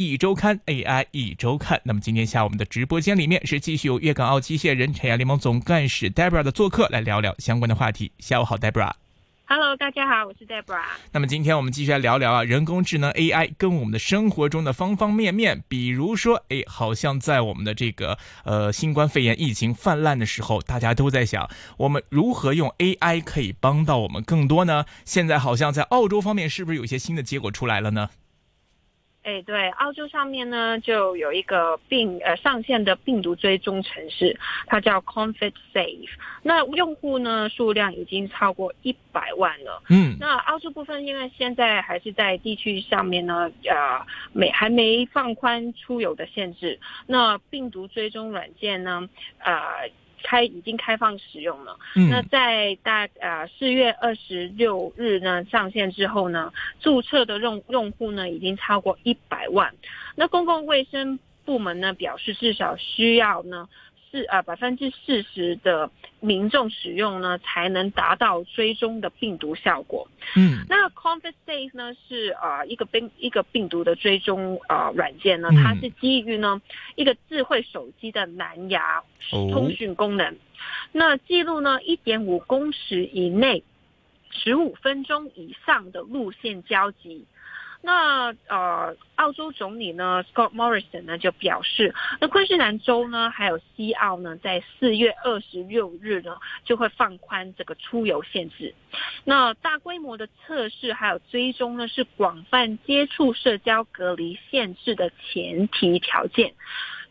一周刊 AI 一周看，那么今天下午我们的直播间里面是继续有粤港澳机械人产业联盟总干事 Debra 的做客，来聊聊相关的话题。下午好，Debra。Hello，大家好，我是 Debra。那么今天我们继续来聊聊啊，人工智能 AI 跟我们的生活中的方方面面，比如说，哎，好像在我们的这个呃新冠肺炎疫情泛滥的时候，大家都在想，我们如何用 AI 可以帮到我们更多呢？现在好像在澳洲方面，是不是有些新的结果出来了呢？哎，对，澳洲上面呢就有一个病呃上线的病毒追踪城市，它叫 Confit Safe。那用户呢数量已经超过一百万了。嗯，那澳洲部分因为现在还是在地区上面呢，呃，没还没放宽出游的限制。那病毒追踪软件呢，呃。开已经开放使用了。那在大呃四月二十六日呢上线之后呢，注册的用用户呢已经超过一百万。那公共卫生部门呢表示，至少需要呢。四啊百分之四十的民众使用呢，才能达到追踪的病毒效果。嗯，那 Confit Safe 呢是啊一个病一个病毒的追踪啊软件呢，它是基于呢一个智慧手机的蓝牙通讯功能。那记录呢一点五公尺以内，十五分钟以上的路线交集。那呃，澳洲总理呢，Scott Morrison 呢就表示，那昆士兰州呢，还有西澳呢，在四月二十六日呢，就会放宽这个出游限制。那大规模的测试还有追踪呢，是广泛接触、社交隔离限制的前提条件。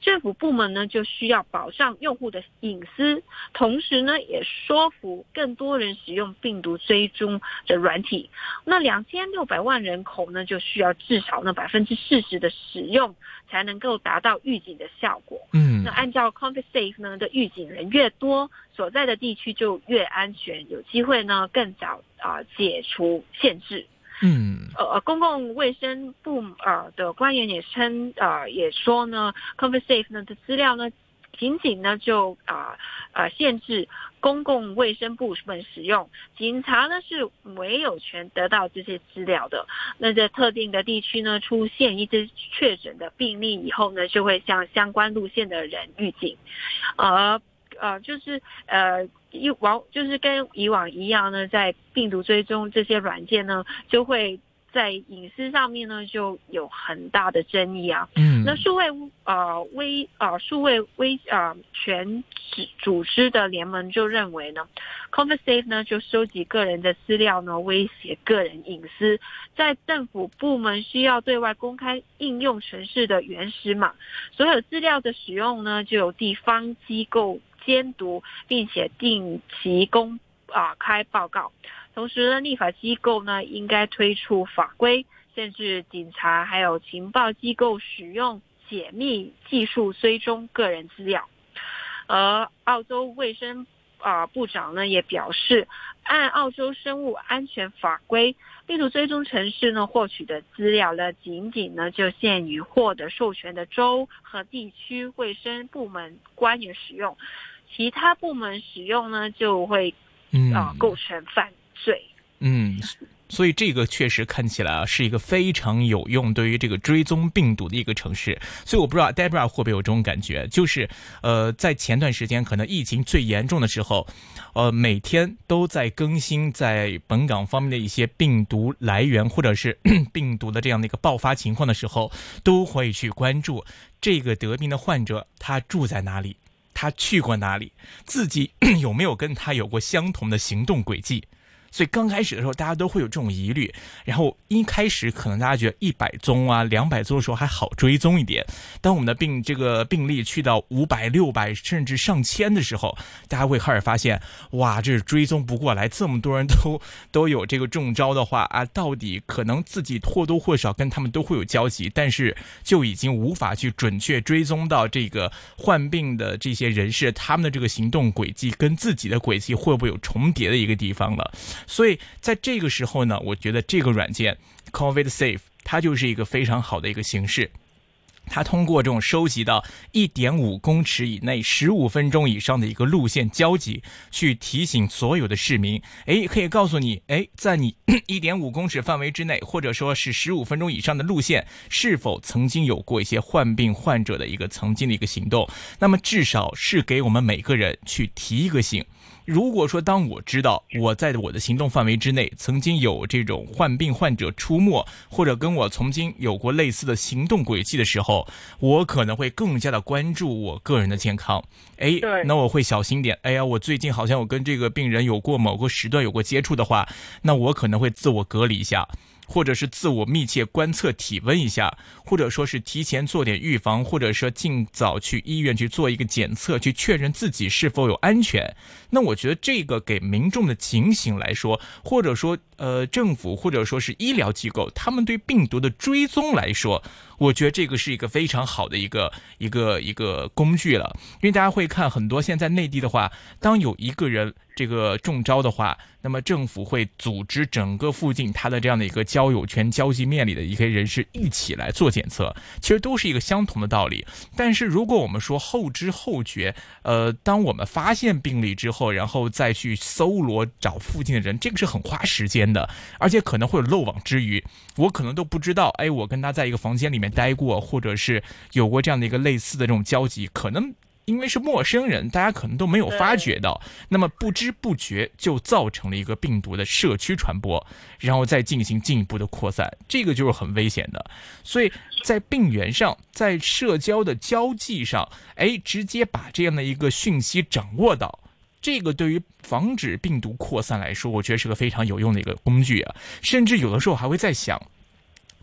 政府部门呢就需要保障用户的隐私，同时呢也说服更多人使用病毒追踪的软体。那两千六百万人口呢就需要至少呢百分之四十的使用才能够达到预警的效果。嗯，那按照 ConfSafe 呢的预警人越多，所在的地区就越安全，有机会呢更早啊解除限制。嗯，呃，公共卫生部呃的官员也称，呃，也说呢，ConverSafe 呢的资料呢，仅仅呢就啊呃限制公共卫生部门使用，警察呢是没有权得到这些资料的。那在特定的地区呢出现一只确诊的病例以后呢，就会向相关路线的人预警，而。呃，就是呃，以往就是跟以往一样呢，在病毒追踪这些软件呢，就会在隐私上面呢就有很大的争议啊。嗯，那数位呃微呃数位微呃全组组织的联盟就认为呢，ConverSafe 呢就收集个人的资料呢，威胁个人隐私，在政府部门需要对外公开应用城市的原始码，所有资料的使用呢，就有地方机构。监督，并且定期公啊开报告。同时呢，立法机构呢应该推出法规，限制警察还有情报机构使用解密技术追踪个人资料。而澳洲卫生啊部长呢也表示，按澳洲生物安全法规，病毒追踪城市呢获取的资料呢，仅仅呢就限于获得授权的州和地区卫生部门官员使用。其他部门使用呢，就会啊构成犯罪。嗯，所以这个确实看起来啊是一个非常有用对于这个追踪病毒的一个城市。所以我不知道 Debra 会不会有这种感觉，就是呃在前段时间可能疫情最严重的时候，呃每天都在更新在本港方面的一些病毒来源或者是 病毒的这样的一个爆发情况的时候，都会去关注这个得病的患者他住在哪里。他去过哪里？自己 有没有跟他有过相同的行动轨迹？所以刚开始的时候，大家都会有这种疑虑。然后一开始可能大家觉得一百宗啊、两百宗的时候还好追踪一点。当我们的病这个病例去到五百、六百甚至上千的时候，大家会开始发现，哇，这是追踪不过来，这么多人都 都有这个中招的话啊，到底可能自己或多或少跟他们都会有交集，但是就已经无法去准确追踪到这个患病的这些人士他们的这个行动轨迹跟自己的轨迹会不会有重叠的一个地方了。所以在这个时候呢，我觉得这个软件 COVID Safe 它就是一个非常好的一个形式。它通过这种收集到一点五公尺以内、十五分钟以上的一个路线交集，去提醒所有的市民，诶，可以告诉你，诶，在你 一点五公尺范围之内，或者说是十五分钟以上的路线，是否曾经有过一些患病患者的一个曾经的一个行动？那么至少是给我们每个人去提一个醒。如果说当我知道我在我的行动范围之内曾经有这种患病患者出没，或者跟我曾经有过类似的行动轨迹的时候，我可能会更加的关注我个人的健康。哎，那我会小心点。哎呀，我最近好像我跟这个病人有过某个时段有过接触的话，那我可能会自我隔离一下。或者是自我密切观测体温一下，或者说是提前做点预防，或者说尽早去医院去做一个检测，去确认自己是否有安全。那我觉得这个给民众的警醒来说，或者说呃政府或者说是医疗机构，他们对病毒的追踪来说，我觉得这个是一个非常好的一个一个一个工具了。因为大家会看很多现在内地的话，当有一个人。这个中招的话，那么政府会组织整个附近他的这样的一个交友圈、交际面里的一些人士一起来做检测，其实都是一个相同的道理。但是如果我们说后知后觉，呃，当我们发现病例之后，然后再去搜罗找附近的人，这个是很花时间的，而且可能会有漏网之鱼，我可能都不知道，哎，我跟他在一个房间里面待过，或者是有过这样的一个类似的这种交集，可能。因为是陌生人，大家可能都没有发觉到，那么不知不觉就造成了一个病毒的社区传播，然后再进行进一步的扩散，这个就是很危险的。所以在病源上，在社交的交际上，哎，直接把这样的一个讯息掌握到，这个对于防止病毒扩散来说，我觉得是个非常有用的一个工具啊。甚至有的时候还会在想。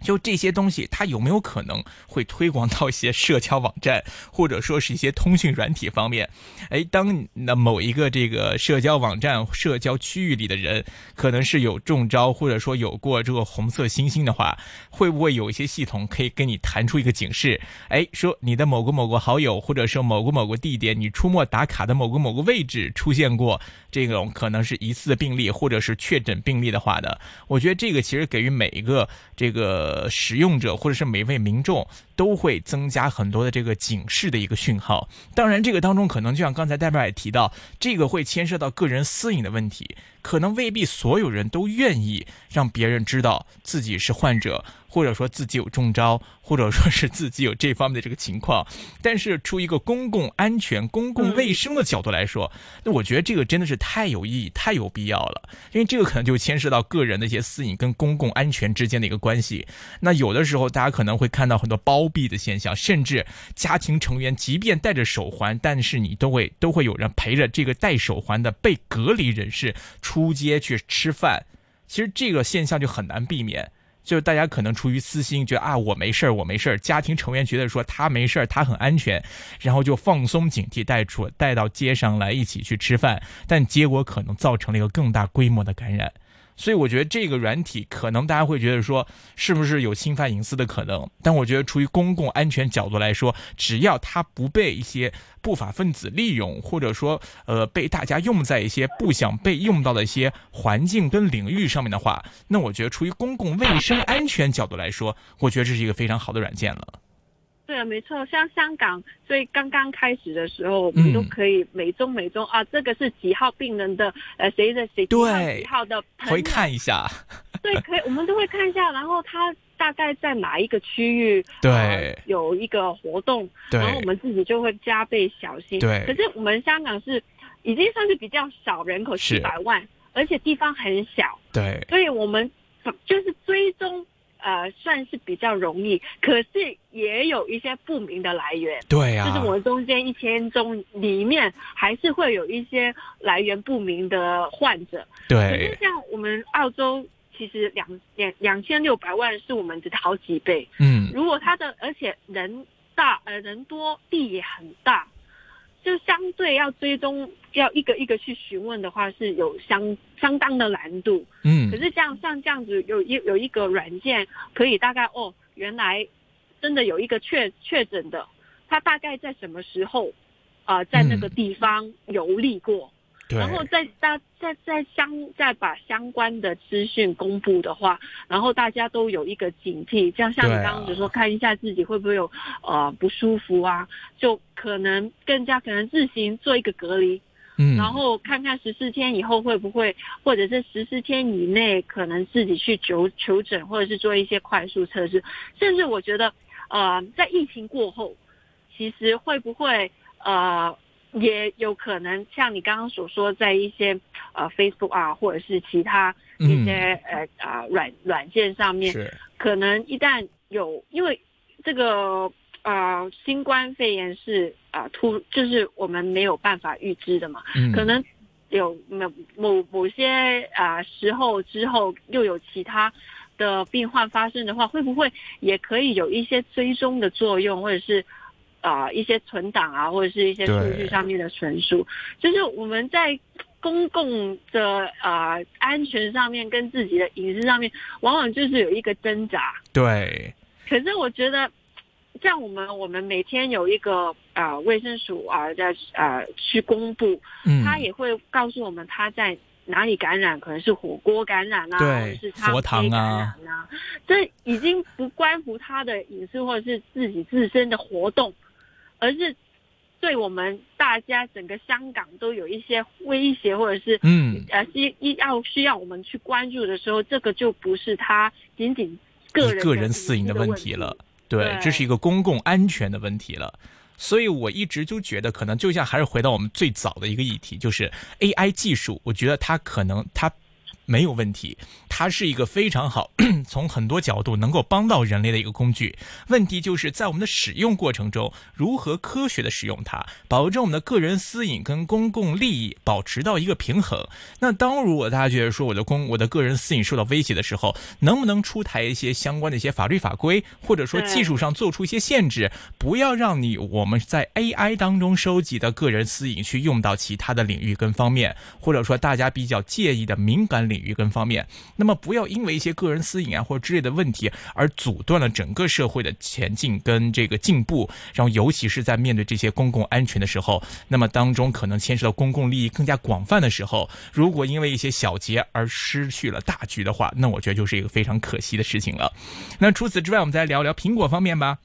就这些东西，它有没有可能会推广到一些社交网站，或者说是一些通讯软体方面？哎，当那某一个这个社交网站、社交区域里的人，可能是有中招，或者说有过这个红色星星的话，会不会有一些系统可以跟你弹出一个警示？哎，说你的某个某个好友，或者说某个某个地点，你出没打卡的某个某个位置出现过这种可能是疑似病例，或者是确诊病例的话的，我觉得这个其实给予每一个这个。呃，使用者或者是每位民众都会增加很多的这个警示的一个讯号。当然，这个当中可能就像刚才代表也提到，这个会牵涉到个人私隐的问题，可能未必所有人都愿意让别人知道自己是患者。或者说自己有中招，或者说是自己有这方面的这个情况，但是出于一个公共安全、公共卫生的角度来说，那我觉得这个真的是太有意义、太有必要了。因为这个可能就牵涉到个人的一些私隐跟公共安全之间的一个关系。那有的时候大家可能会看到很多包庇的现象，甚至家庭成员即便戴着手环，但是你都会都会有人陪着这个戴手环的被隔离人士出街去吃饭。其实这个现象就很难避免。就是大家可能出于私心，觉得啊我没事儿，我没事儿，家庭成员觉得说他没事儿，他很安全，然后就放松警惕，带出带到街上来一起去吃饭，但结果可能造成了一个更大规模的感染。所以我觉得这个软体可能大家会觉得说是不是有侵犯隐私的可能？但我觉得出于公共安全角度来说，只要它不被一些不法分子利用，或者说呃被大家用在一些不想被用到的一些环境跟领域上面的话，那我觉得出于公共卫生安全角度来说，我觉得这是一个非常好的软件了。对啊，没错，像香港，所以刚刚开始的时候，我们都可以每中每中啊，这个是几号病人的，呃，谁的谁对号几号的，可以看一下。对，可以，我们都会看一下，然后他大概在哪一个区域，对，有一个活动，然后我们自己就会加倍小心。对，可是我们香港是已经算是比较少人口，七百万，而且地方很小，对，所以我们就是追踪。呃，算是比较容易，可是也有一些不明的来源。对啊，就是我们中间一千宗里面，还是会有一些来源不明的患者。对，可是像我们澳洲，其实两两两千六百万是我们的好几倍。嗯，如果他的而且人大，呃，人多，地也很大。就相对要追踪，要一个一个去询问的话，是有相相当的难度。嗯，可是这样像这样子，有一有一个软件可以大概哦，原来真的有一个确确诊的，他大概在什么时候啊，在那个地方游历过，对然后再大再再相再把相关的资讯公布的话，然后大家都有一个警惕，这样像你刚刚就说看一下自己会不会有呃不舒服啊，就可能更加可能自行做一个隔离，嗯，然后看看十四天以后会不会，或者是十四天以内可能自己去求求诊，或者是做一些快速测试，甚至我觉得，呃，在疫情过后，其实会不会呃也有可能像你刚刚所说，在一些呃 Facebook 啊，或者是其他一些、呃啊软软件上面，可能一旦有，因为这个呃新冠肺炎是啊、突，就是我们没有办法预知的嘛，嗯。可能有某某某些啊、时候之后又有其他的病患发生的话，会不会也可以有一些追踪的作用，或者是啊、一些存档啊，或者是一些数据上面的存储，就是我们在。公共的啊、安全上面跟自己的隐私上面，往往就是有一个挣扎。对，可是我觉得，像我们我们每天有一个啊、呃卫生署啊在啊去公布，嗯，他也会告诉我们他在哪里感染，可能是火锅感染啊，或者是咖佛啡感堂啊染啊，这已经不关乎他的隐私或者是自己自身的活动，而是对我们大家整个香港都有一些威胁，或者是嗯呃需要需要我们去关注的时候，这个就不是他仅仅个人个人私隐的的问问题了。对，对这是一个公共安全的问题了。所以我一直就觉得，可能就像还是回到我们最早的一个议题，就是 AI 技术，我觉得它可能它没有问题，它是一个非常好，从很多角度能够帮到人类的一个工具。问题就是在我们的使用过程中，如何科学的使用它，保证我们的个人私隐跟公共利益保持到一个平衡。那当如果大家觉得说我的公我的个人私隐受到威胁的时候，能不能出台一些相关的一些法律法规，或者说技术上做出一些限制，不要让你我们在 AI 当中收集的个人私隐去用到其他的领域跟方面，或者说大家比较介意的敏感领域跟方面。那那么不要因为一些个人私隐啊或者之类的问题而阻断了整个社会的前进跟这个进步。然后尤其是在面对这些公共安全的时候，那么当中可能牵涉到公共利益更加广泛的时候，如果因为一些小节而失去了大局的话，那我觉得就是一个非常可惜的事情了。那除此之外，我们再聊聊苹果方面吧。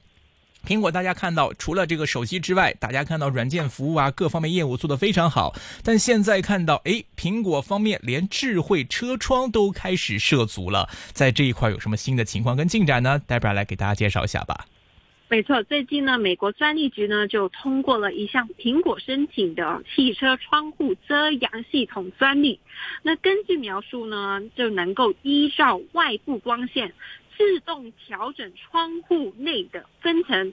苹果大家看到，除了这个手机之外，大家看到软件服务啊，各方面业务做得非常好。但现在看到，诶，苹果方面连智慧车窗都开始涉足了，在这一块有什么新的情况跟进展呢？戴布拉来给大家介绍一下吧。没错，最近呢，美国专利局呢就通过了一项苹果申请的汽车窗户遮阳系统专利。那根据描述呢，就能够依照外部光线自动调整窗户内的分层。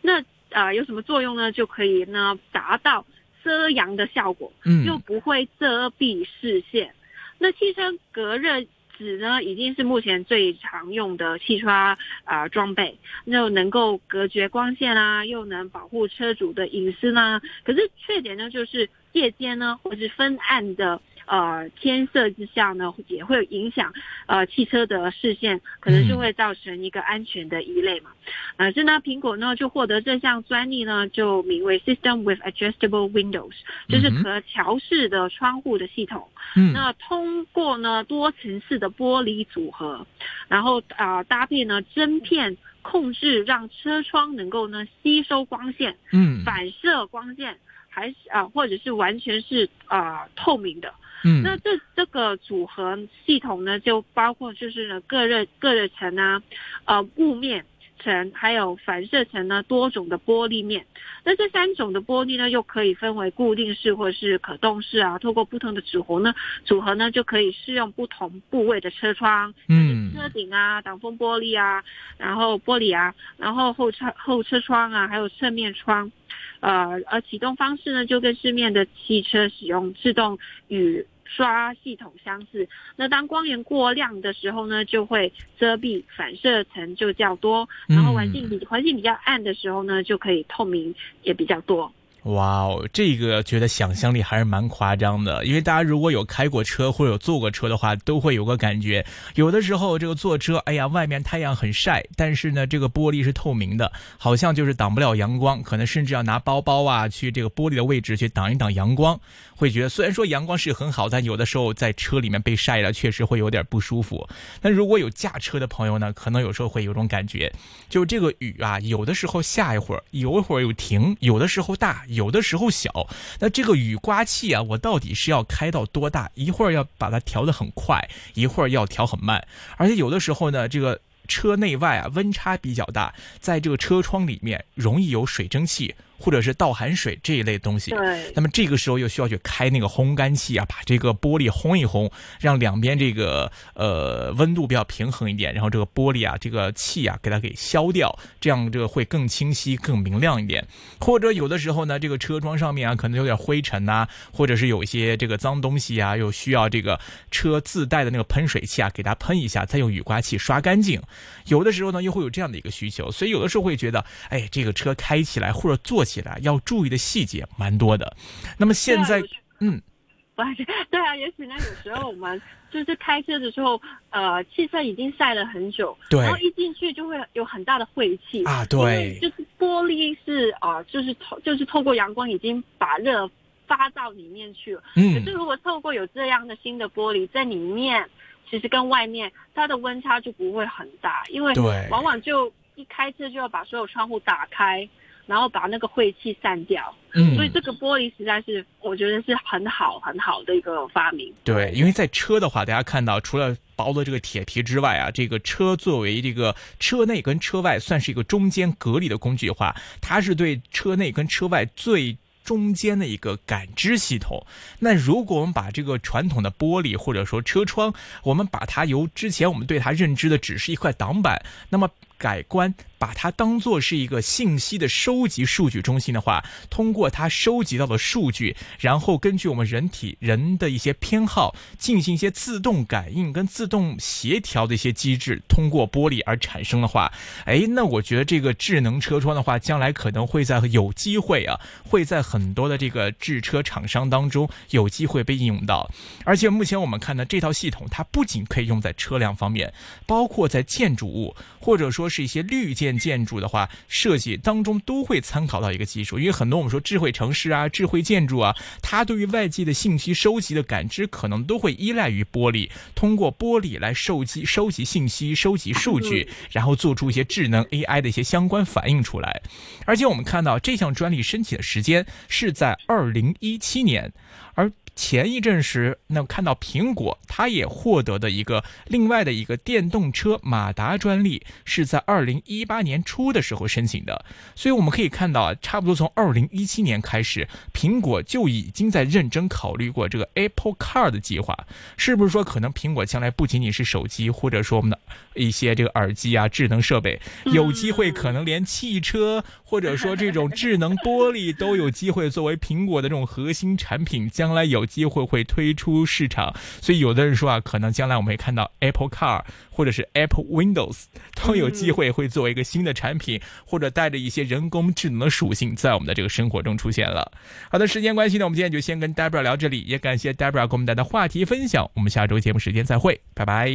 那呃有什么作用呢？就可以呢达到遮阳的效果，嗯又不会遮蔽视线。那汽车隔热纸呢，已经是目前最常用的汽车啊、呃装备，又能够隔绝光线啊，又能保护车主的隐私呢。可是缺点呢，就是夜间呢，或是昏暗的呃天色之下呢，也会影响呃汽车的视线，可能就会造成一个安全的疑类嘛。呃，是呢，苹果呢就获得这项专利呢，就名为 System with Adjustable Windows，就是可调式的窗户的系统。嗯那通过呢多层次的玻璃组合，然后啊、呃搭配呢针片控制，让车窗能够呢吸收光线、嗯反射光线，还是啊、或者是完全是啊、呃透明的。嗯那这这个组合系统呢，就包括就是呢各热各热层啊，呃雾面层还有反射层呢多种的玻璃面。那这三种的玻璃呢，又可以分为固定式或是可动式啊。透过不同的组合呢，组合呢就可以适用不同部位的车窗，嗯就是车顶啊、挡风玻璃啊，然后玻璃啊，然后后车后车窗啊，还有侧面窗。呃，而启动方式呢，就跟市面的汽车使用自动雨刷系统相似。那当光源过亮的时候呢，就会遮蔽反射层就较多，然后环境比环境比较暗的时候呢，就可以透明也比较多。哇哦，这个觉得想象力还是蛮夸张的，因为大家如果有开过车或者有坐过车的话，都会有个感觉，有的时候这个坐车，哎呀，外面太阳很晒，但是呢，这个玻璃是透明的，好像就是挡不了阳光，可能甚至要拿包包啊去这个玻璃的位置去挡一挡阳光，会觉得虽然说阳光是很好，但有的时候在车里面被晒了，确实会有点不舒服。那如果有驾车的朋友呢，可能有时候会有种感觉，就这个雨啊，有的时候下一会儿，有一会儿又停，有的时候大。有的时候小，那这个雨刮器啊，我到底是要开到多大？一会儿要把它调得很快，一会儿要调很慢，而且有的时候呢，这个车内外啊温差比较大，在这个车窗里面容易有水蒸气。或者是倒含水这一类东西，对。那么这个时候又需要去开那个烘干器啊，把这个玻璃烘一烘，让两边这个呃温度比较平衡一点，然后这个玻璃啊，这个气啊给它给消掉，这样这个会更清晰、更明亮一点。或者有的时候呢，这个车窗上面啊可能有点灰尘呐，或者是有一些这个脏东西啊，又需要这个车自带的那个喷水器啊给它喷一下，再用雨刮器刷干净。有的时候呢又会有这样的一个需求，所以有的时候会觉得，哎，这个车开起来或者坐。起来要注意的细节蛮多的，那么现在，嗯，不是，对啊，也许呢，有时候我们就是开车的时候，呃，汽车已经晒了很久，对，然后一进去就会有很大的晦气啊，对，就是玻璃是啊，就是透，就是透过阳光已经把热发到里面去了，嗯，可是如果透过有这样的新的玻璃在里面，其实跟外面它的温差就不会很大，因为对，往往就一开车就要把所有窗户打开。然后把那个晦气散掉，嗯，所以这个玻璃实在是我觉得是很好很好的一个发明。对，因为在车的话，大家看到除了薄的这个铁皮之外啊，这个车作为这个车内跟车外算是一个中间隔离的工具的话，它是对车内跟车外最中间的一个感知系统。那如果我们把这个传统的玻璃或者说车窗，我们把它由之前我们对它认知的只是一块挡板，那么改观。把它当做是一个信息的收集数据中心的话，通过它收集到的数据，然后根据我们人体人的一些偏好，进行一些自动感应跟自动协调的一些机制，通过玻璃而产生的话，哎，那我觉得这个智能车窗的话，将来可能会在有机会啊，会在很多的这个制车厂商当中有机会被应用到。而且目前我们看到这套系统，它不仅可以用在车辆方面，包括在建筑物或者说说是一些绿建。建筑的话，设计当中都会参考到一个技术，因为很多我们说智慧城市啊、智慧建筑啊，它对于外界的信息收集的感知，可能都会依赖于玻璃，通过玻璃来收集、收集信息、收集数据，然后做出一些智能 AI 的一些相关反应出来。而且我们看到这项专利申请的时间是在二零一七年，而。前一阵时，那看到苹果，它也获得的一个另外的一个电动车马达专利，是在二零一八年初的时候申请的。所以我们可以看到啊，差不多从二零一七年开始，苹果就已经在认真考虑过这个 Apple Car 的计划。是不是说，可能苹果将来不仅仅是手机，或者说我们的一些这个耳机啊、智能设备，有机会可能连汽车，或者说这种智能玻璃都有机会作为苹果的这种核心产品，将来有。机会会推出市场，所以有的人说啊，可能将来我们会看到 Apple Car 或者是 Apple Windows 都有机会会作为一个新的产品，或者带着一些人工智能的属性在我们的这个生活中出现了。好的，时间关系呢，我们今天就先跟 Debra 聊这里，也感谢 Debra 给我们带来的话题分享。我们下周节目时间再会，拜拜。